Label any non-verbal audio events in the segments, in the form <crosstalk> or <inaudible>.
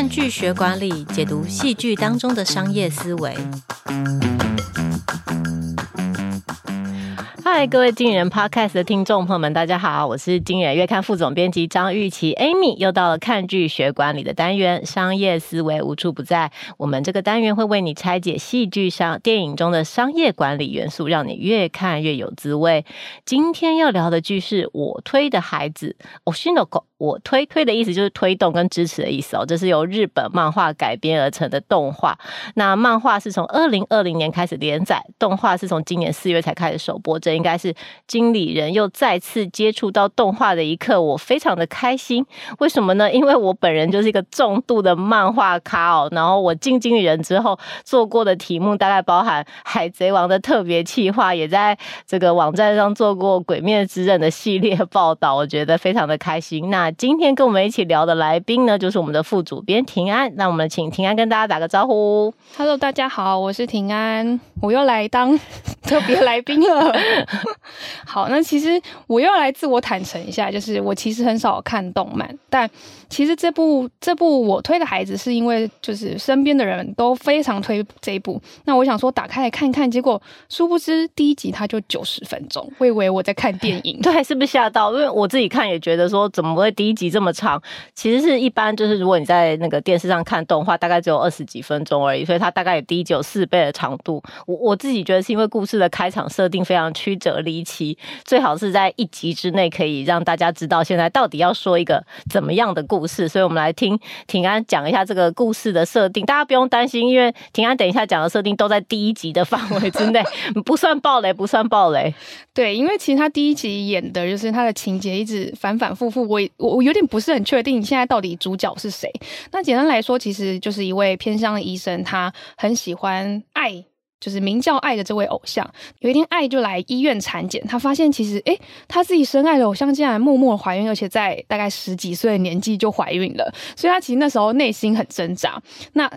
看剧学管理，解读戏剧当中的商业思维。嗨，各位经人 Podcast 的听众朋友们，大家好，我是经人月刊副总编辑张玉琪 Amy，又到了看剧学管理的单元，商业思维无处不在。我们这个单元会为你拆解戏剧上、电影中的商业管理元素，让你越看越有滋味。今天要聊的剧是我推的孩子，推しの子。我推推的意思就是推动跟支持的意思哦。这是由日本漫画改编而成的动画。那漫画是从二零二零年开始连载，动画是从今年四月才开始首播。这应该是经理人又再次接触到动画的一刻，我非常的开心。为什么呢？因为我本人就是一个重度的漫画咖哦。然后我进经理人之后做过的题目大概包含《海贼王》的特别企划，也在这个网站上做过《鬼灭之刃》的系列报道，我觉得非常的开心。那今天跟我们一起聊的来宾呢，就是我们的副主编庭安。那我们请庭安跟大家打个招呼。Hello，大家好，我是庭安，我又来当特别来宾了。好，那其实我又要来自我坦诚一下，就是我其实很少看动漫，但其实这部这部我推的孩子是因为就是身边的人都非常推这一部，那我想说打开来看看，结果殊不知第一集它就九十分钟，我以为我在看电影，<laughs> 对，是不是吓到？因为我自己看也觉得说怎么会。第一集这么长，其实是一般就是如果你在那个电视上看动画，大概只有二十几分钟而已，所以它大概有第一集有四倍的长度。我我自己觉得是因为故事的开场设定非常曲折离奇，最好是在一集之内可以让大家知道现在到底要说一个怎么样的故事。所以我们来听庭安讲一下这个故事的设定，大家不用担心，因为庭安等一下讲的设定都在第一集的范围之内，<laughs> 不算暴雷，不算暴雷。对，因为其实他第一集演的就是他的情节一直反反复复，我我。我有点不是很确定现在到底主角是谁。那简单来说，其实就是一位偏乡的医生，他很喜欢爱，就是名叫爱的这位偶像。有一天，爱就来医院产检，他发现其实，诶，他自己深爱的偶像竟然默默怀孕，而且在大概十几岁的年纪就怀孕了。所以他其实那时候内心很挣扎。那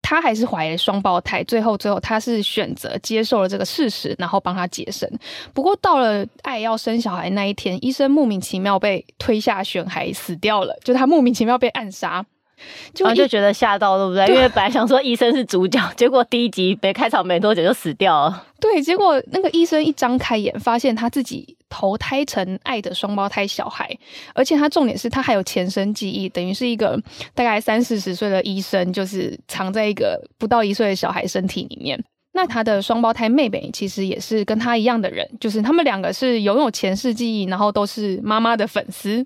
他还是怀了双胞胎，最后最后他是选择接受了这个事实，然后帮他接生。不过到了爱要生小孩那一天，医生莫名其妙被推下悬崖死掉了，就他莫名其妙被暗杀。<laughs> 就就觉得吓到，对不对？对，因为本来想说医生是主角，结果第一集没开场没多久就死掉了。对，结果那个医生一张开眼，发现他自己投胎成爱的双胞胎小孩，而且他重点是他还有前生记忆，等于是一个大概三四十岁的医生，就是藏在一个不到一岁的小孩身体里面。那他的双胞胎妹妹其实也是跟他一样的人，就是他们两个是拥有前世记忆，然后都是妈妈的粉丝。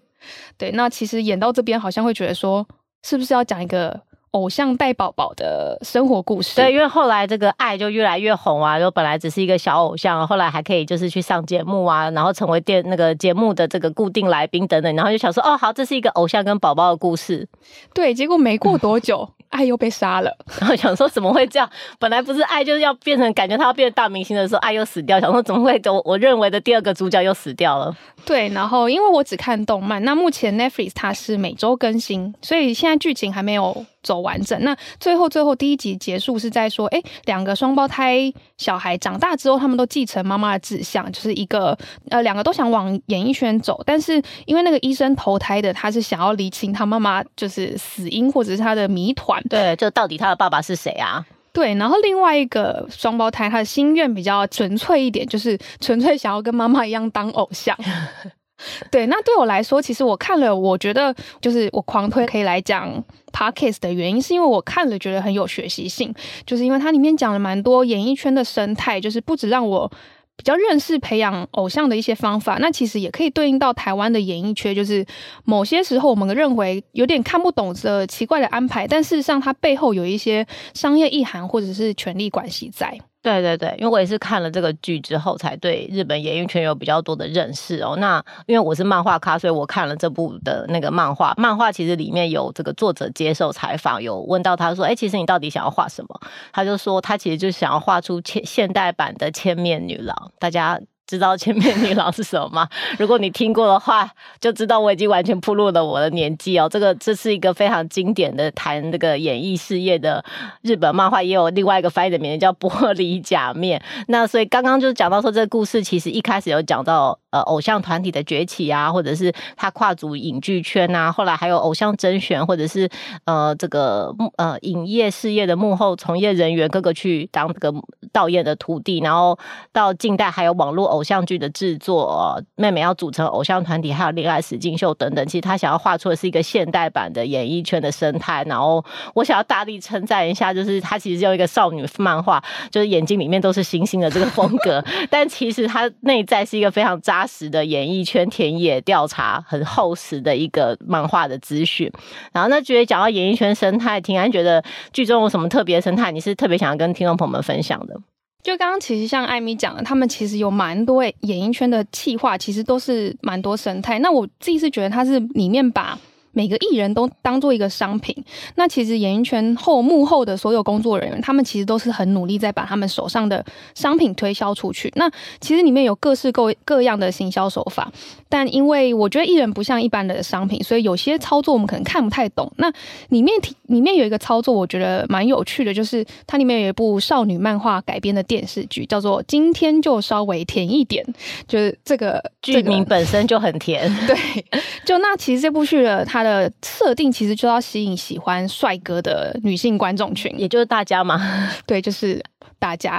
对，那其实演到这边好像会觉得说。是不是要讲一个偶像带宝宝的生活故事？对，因为后来这个爱就越来越红啊，就本来只是一个小偶像，后来还可以就是去上节目啊，然后成为电那个节目的这个固定来宾等等，然后就想说哦，好，这是一个偶像跟宝宝的故事。对，结果没过多久。爱又被杀了，然后想说怎么会这样？本来不是爱就是要变成感觉他要变成大明星的时候，爱又死掉。想说怎么会？我我认为的第二个主角又死掉了。对，然后因为我只看动漫，那目前 Netflix 它是每周更新，所以现在剧情还没有走完整。那最后最后第一集结束是在说，哎，两个双胞胎小孩长大之后，他们都继承妈妈的志向，就是一个呃两个都想往演艺圈走，但是因为那个医生投胎的他是想要厘清他妈妈就是死因或者是他的谜团。对，就到底他的爸爸是谁啊？对，然后另外一个双胞胎，他的心愿比较纯粹一点，就是纯粹想要跟妈妈一样当偶像。<laughs> 对，那对我来说，其实我看了，我觉得就是我狂推可以来讲 Podcast 的原因，是因为我看了觉得很有学习性，就是因为它里面讲了蛮多演艺圈的生态，就是不止让我。比较认识培养偶像的一些方法，那其实也可以对应到台湾的演艺圈，就是某些时候我们认为有点看不懂的奇怪的安排，但事实上它背后有一些商业意涵或者是权力关系在。对对对，因为我也是看了这个剧之后，才对日本演艺圈有比较多的认识哦。那因为我是漫画咖，所以我看了这部的那个漫画。漫画其实里面有这个作者接受采访，有问到他说：“哎，其实你到底想要画什么？”他就说他其实就想要画出现现代版的千面女郎。大家。知道千面女郎是什么吗？<laughs> 如果你听过的话，就知道我已经完全暴露了我的年纪哦。这个这是一个非常经典的谈这个演艺事业的日本漫画，也有另外一个翻译的名字叫《玻璃假面》。那所以刚刚就讲到说，这个故事其实一开始有讲到。呃偶像团体的崛起啊，或者是他跨足影剧圈啊，后来还有偶像甄选，或者是呃这个呃影业事业的幕后从业人员，各个去当这个导演的徒弟，然后到近代还有网络偶像剧的制作，呃，妹妹要组成偶像团体，还有恋爱实境秀等等。其实他想要画出的是一个现代版的演艺圈的生态。然后我想要大力称赞一下，就是他其实用一个少女漫画，就是眼睛里面都是星星的这个风格，<laughs> 但其实他内在是一个非常扎实的演艺圈田野调查，很厚实的一个漫画的资讯。然后那觉得讲到演艺圈生态，听安觉得剧中有什么特别生态？你是特别想要跟听众朋友们分享的？就刚刚其实像艾米讲的，他们其实有蛮多演艺圈的企划，其实都是蛮多生态。那我自己是觉得他是里面把。每个艺人都当做一个商品，那其实演艺圈后幕后的所有工作人员，他们其实都是很努力在把他们手上的商品推销出去。那其实里面有各式各各样的行销手法，但因为我觉得艺人不像一般的商品，所以有些操作我们可能看不太懂。那里面里面有一个操作，我觉得蛮有趣的，就是它里面有一部少女漫画改编的电视剧，叫做《今天就稍微甜一点》，就是这个剧名本身就很甜。<laughs> 对，就那其实这部剧的它。它的设定其实就要吸引喜欢帅哥的女性观众群，也就是大家嘛。<laughs> 对，就是大家。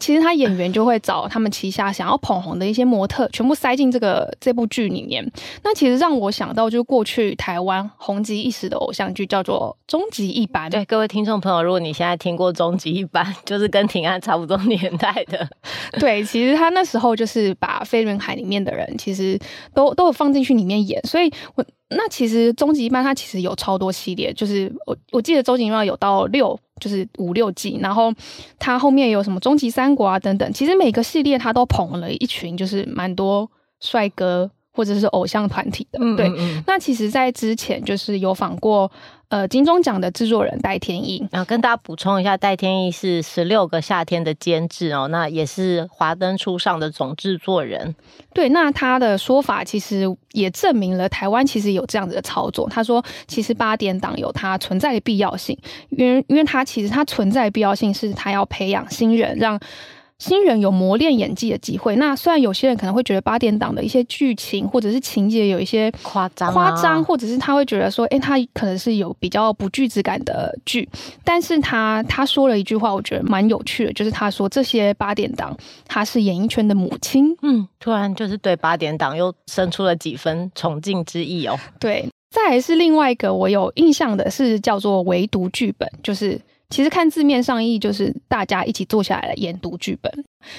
其实他演员就会找他们旗下想要捧红的一些模特，全部塞进这个这部剧里面。那其实让我想到，就是过去台湾红极一时的偶像剧叫做《终极一班》。对，各位听众朋友，如果你现在听过《终极一班》，就是跟庭安差不多年代的。<laughs> 对，其实他那时候就是把《飞轮海》里面的人，其实都都有放进去里面演，所以我。那其实终极一班它其实有超多系列，就是我我记得终极一班有到六，就是五六季，然后它后面有什么终极三国啊等等，其实每个系列它都捧了一群就是蛮多帅哥或者是偶像团体的，对。嗯嗯嗯。那其实，在之前就是有访过。呃，金钟奖的制作人戴天意，然后跟大家补充一下，戴天意是十六个夏天的监制哦，那也是华灯初上的总制作人。对，那他的说法其实也证明了台湾其实有这样子的操作。他说，其实八点档有它存在的必要性，因为因为它其实它存在的必要性是它要培养新人，让。新人有磨练演技的机会。那虽然有些人可能会觉得八点档的一些剧情或者是情节有一些夸张夸张，或者是他会觉得说，哎，他可能是有比较不具质感的剧。但是他他说了一句话，我觉得蛮有趣的，就是他说这些八点档他是演艺圈的母亲。嗯，突然就是对八点档又生出了几分崇敬之意哦。对，再来是另外一个我有印象的是叫做唯独剧本，就是。其实看字面上意，就是大家一起坐下来研读剧本。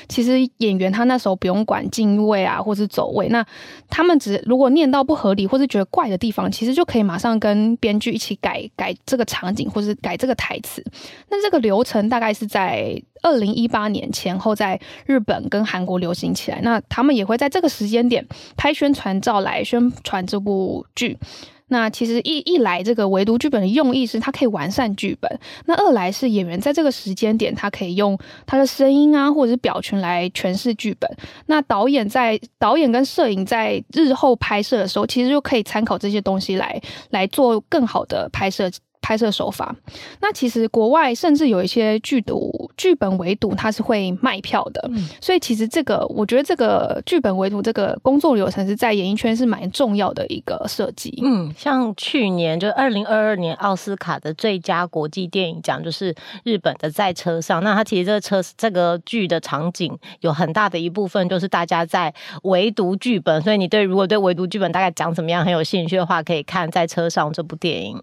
其实演员他那时候不用管进位啊，或是走位，那他们只如果念到不合理或是觉得怪的地方，其实就可以马上跟编剧一起改改这个场景，或是改这个台词。那这个流程大概是在二零一八年前后，在日本跟韩国流行起来。那他们也会在这个时间点拍宣传照来宣传这部剧。那其实一一来，这个唯独剧本的用意是它可以完善剧本；那二来是演员在这个时间点，他可以用他的声音啊，或者是表情来诠释剧本。那导演在导演跟摄影在日后拍摄的时候，其实就可以参考这些东西来来做更好的拍摄。拍摄手法，那其实国外甚至有一些剧毒剧本围读，它是会卖票的。嗯，所以其实这个，我觉得这个剧本围读这个工作流程是在演艺圈是蛮重要的一个设计。嗯，像去年就二零二二年奥斯卡的最佳国际电影奖就是日本的《在车上》，那它其实这个车这个剧的场景有很大的一部分就是大家在围读剧本，所以你对如果对围读剧本大概讲怎么样很有兴趣的话，可以看《在车上》这部电影。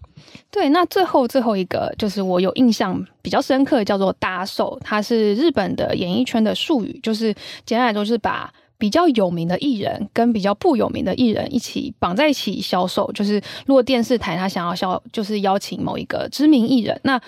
对，那最后最后一个就是我有印象比较深刻，叫做搭售，它是日本的演艺圈的术语，就是简单来说，就是把比较有名的艺人跟比较不有名的艺人一起绑在一起销售。就是如果电视台他想要销，就是邀请某一个知名艺人，那。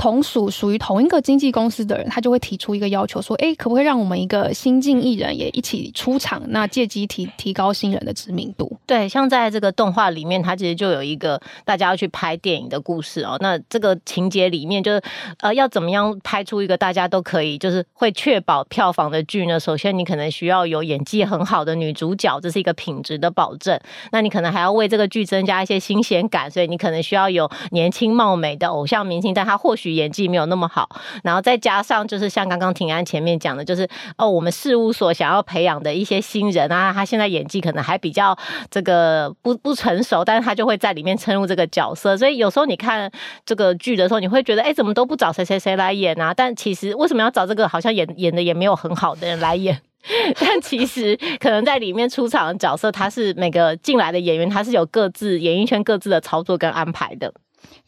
同属属于同一个经纪公司的人，他就会提出一个要求，说：“哎，可不可以让我们一个新进艺人也一起出场？那借机提提高新人的知名度。”对，像在这个动画里面，它其实就有一个大家要去拍电影的故事哦。那这个情节里面，就是呃，要怎么样拍出一个大家都可以，就是会确保票房的剧呢？首先，你可能需要有演技很好的女主角，这是一个品质的保证。那你可能还要为这个剧增加一些新鲜感，所以你可能需要有年轻貌美的偶像明星，但他或许。演技没有那么好，然后再加上就是像刚刚庭安前面讲的，就是哦，我们事务所想要培养的一些新人啊，他现在演技可能还比较这个不不成熟，但是他就会在里面撑入这个角色，所以有时候你看这个剧的时候，你会觉得哎，怎么都不找谁谁谁来演啊？但其实为什么要找这个好像演演的也没有很好的人来演？<laughs> 但其实可能在里面出场的角色，他是每个进来的演员，他是有各自演艺圈各自的操作跟安排的。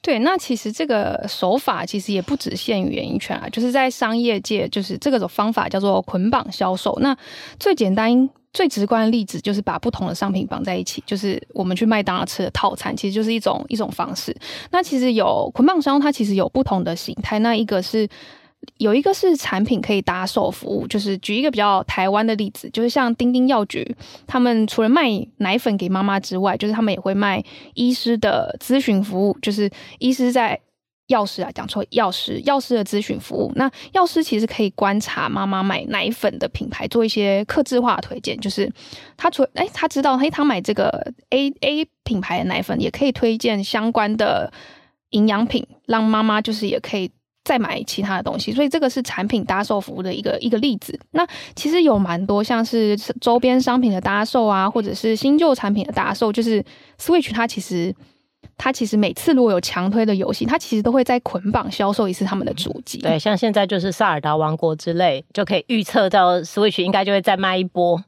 对，那其实这个手法其实也不只限于演艺圈啊，就是在商业界，就是这个种方法叫做捆绑销售。那最简单、最直观的例子就是把不同的商品绑在一起，就是我们去麦当劳吃的套餐，其实就是一种一种方式。那其实有捆绑销，它其实有不同的形态。那一个是。有一个是产品可以搭售服务，就是举一个比较台湾的例子，就是像丁丁药局，他们除了卖奶粉给妈妈之外，就是他们也会卖医师的咨询服务，就是医师在药师啊，讲错，药师药师的咨询服务。那药师其实可以观察妈妈买奶粉的品牌，做一些客制化的推荐，就是他除哎他知道，嘿，他买这个 A A 品牌的奶粉，也可以推荐相关的营养品，让妈妈就是也可以。再买其他的东西，所以这个是产品搭售服务的一个一个例子。那其实有蛮多像是周边商品的搭售啊，或者是新旧产品的搭售，就是 Switch 它其实它其实每次如果有强推的游戏，它其实都会再捆绑销售一次他们的主机。对，像现在就是萨尔达王国之类，就可以预测到 Switch 应该就会再卖一波。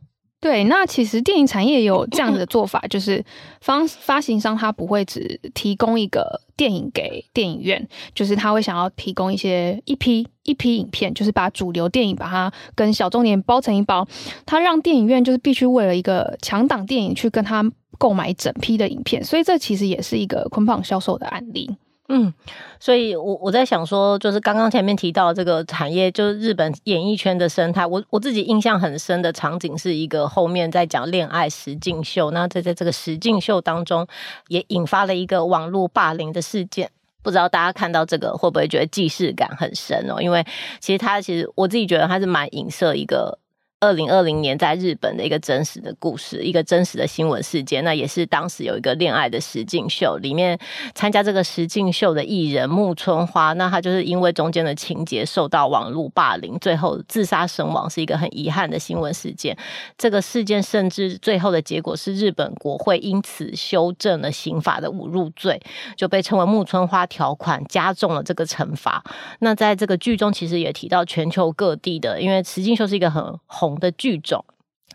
对，那其实电影产业有这样子的 <clears throat> 做法，就是方发行商他不会只提供一个电影给电影院，就是他会想要提供一些一批一批影片，就是把主流电影把它跟小众点包成一包，他让电影院就是必须为了一个强档电影去跟他购买整批的影片，所以这其实也是一个捆绑销售的案例。嗯，所以我我在想说，就是刚刚前面提到这个产业，就是日本演艺圈的生态。我我自己印象很深的场景是一个后面在讲恋爱实境秀，那在在这个实境秀当中，也引发了一个网络霸凌的事件。不知道大家看到这个会不会觉得既视感很深哦？因为其实他其实我自己觉得他是蛮影射一个。二零二零年在日本的一个真实的故事，一个真实的新闻事件，那也是当时有一个恋爱的实境秀，里面参加这个实境秀的艺人木村花，那他就是因为中间的情节受到网络霸凌，最后自杀身亡，是一个很遗憾的新闻事件。这个事件甚至最后的结果是日本国会因此修正了刑法的侮辱罪，就被称为木村花条款，加重了这个惩罚。那在这个剧中，其实也提到全球各地的，因为实境秀是一个很红。同的剧种，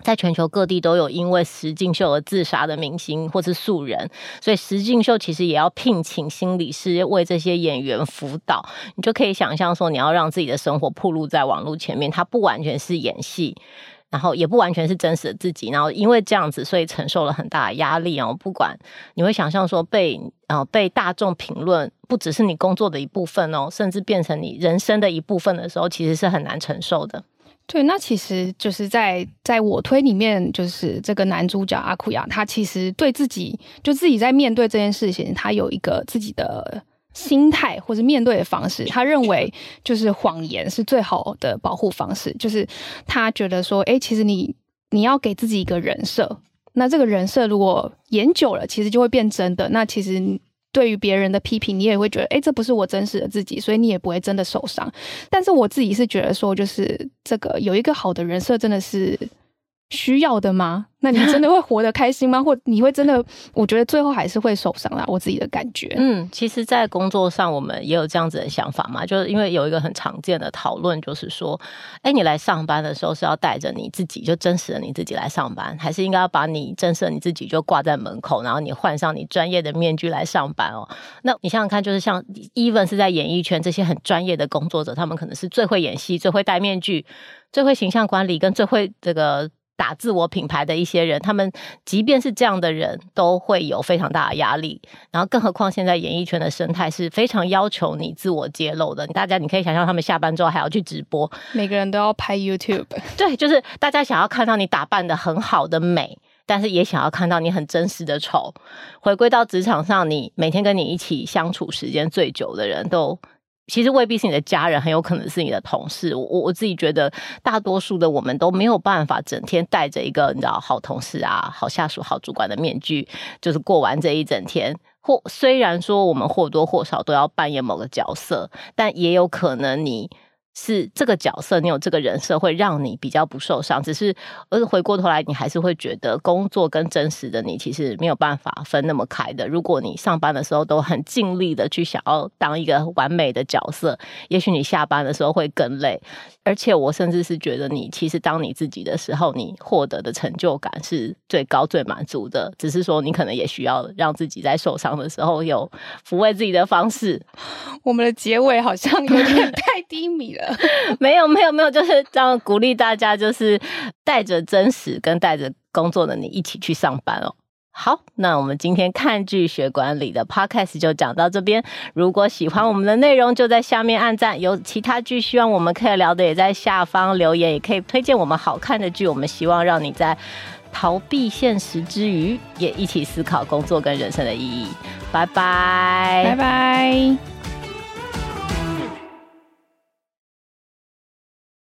在全球各地都有因为石敬秀而自杀的明星或是素人，所以石敬秀其实也要聘请心理师为这些演员辅导。你就可以想象说，你要让自己的生活暴露在网络前面，它不完全是演戏，然后也不完全是真实的自己，然后因为这样子，所以承受了很大的压力哦。不管你会想象说被呃被大众评论，不只是你工作的一部分哦，甚至变成你人生的一部分的时候，其实是很难承受的。对，那其实就是在在我推里面，就是这个男主角阿库亚，他其实对自己就自己在面对这件事情，他有一个自己的心态或者面对的方式。他认为就是谎言是最好的保护方式，就是他觉得说，哎，其实你你要给自己一个人设，那这个人设如果演久了，其实就会变真的。那其实。对于别人的批评，你也会觉得，哎，这不是我真实的自己，所以你也不会真的受伤。但是我自己是觉得说，就是这个有一个好的人设，真的是需要的吗？<laughs> 那你真的会活得开心吗？或你会真的？我觉得最后还是会受伤啦。我自己的感觉。嗯，其实，在工作上，我们也有这样子的想法嘛。就是因为有一个很常见的讨论，就是说，哎，你来上班的时候是要带着你自己，就真实的你自己来上班，还是应该要把你真实的你自己就挂在门口，然后你换上你专业的面具来上班哦？那你想想看，就是像 even 是在演艺圈这些很专业的工作者，他们可能是最会演戏、最会戴面具、最会形象管理，跟最会这个。打自我品牌的一些人，他们即便是这样的人，都会有非常大的压力。然后，更何况现在演艺圈的生态是非常要求你自我揭露的。大家你可以想象，他们下班之后还要去直播，每个人都要拍 YouTube。对，就是大家想要看到你打扮得很好的美，但是也想要看到你很真实的丑。回归到职场上，你每天跟你一起相处时间最久的人都。其实未必是你的家人，很有可能是你的同事。我我自己觉得，大多数的我们都没有办法整天戴着一个你知道好同事啊、好下属、好主管的面具，就是过完这一整天。或虽然说我们或多或少都要扮演某个角色，但也有可能你。是这个角色，你有这个人设，会让你比较不受伤。只是，而是回过头来，你还是会觉得工作跟真实的你其实没有办法分那么开的。如果你上班的时候都很尽力的去想要当一个完美的角色，也许你下班的时候会更累。而且，我甚至是觉得你其实当你自己的时候，你获得的成就感是最高、最满足的。只是说，你可能也需要让自己在受伤的时候有抚慰自己的方式。我们的结尾好像有点 <laughs> 太低迷了 <laughs> 没有没有没有，就是这样鼓励大家，就是带着真实跟带着工作的你一起去上班哦。好，那我们今天看剧学管理的 Podcast 就讲到这边。如果喜欢我们的内容，就在下面按赞。有其他剧希望我们可以聊的，也在下方留言，也可以推荐我们好看的剧。我们希望让你在逃避现实之余，也一起思考工作跟人生的意义。拜拜，拜拜。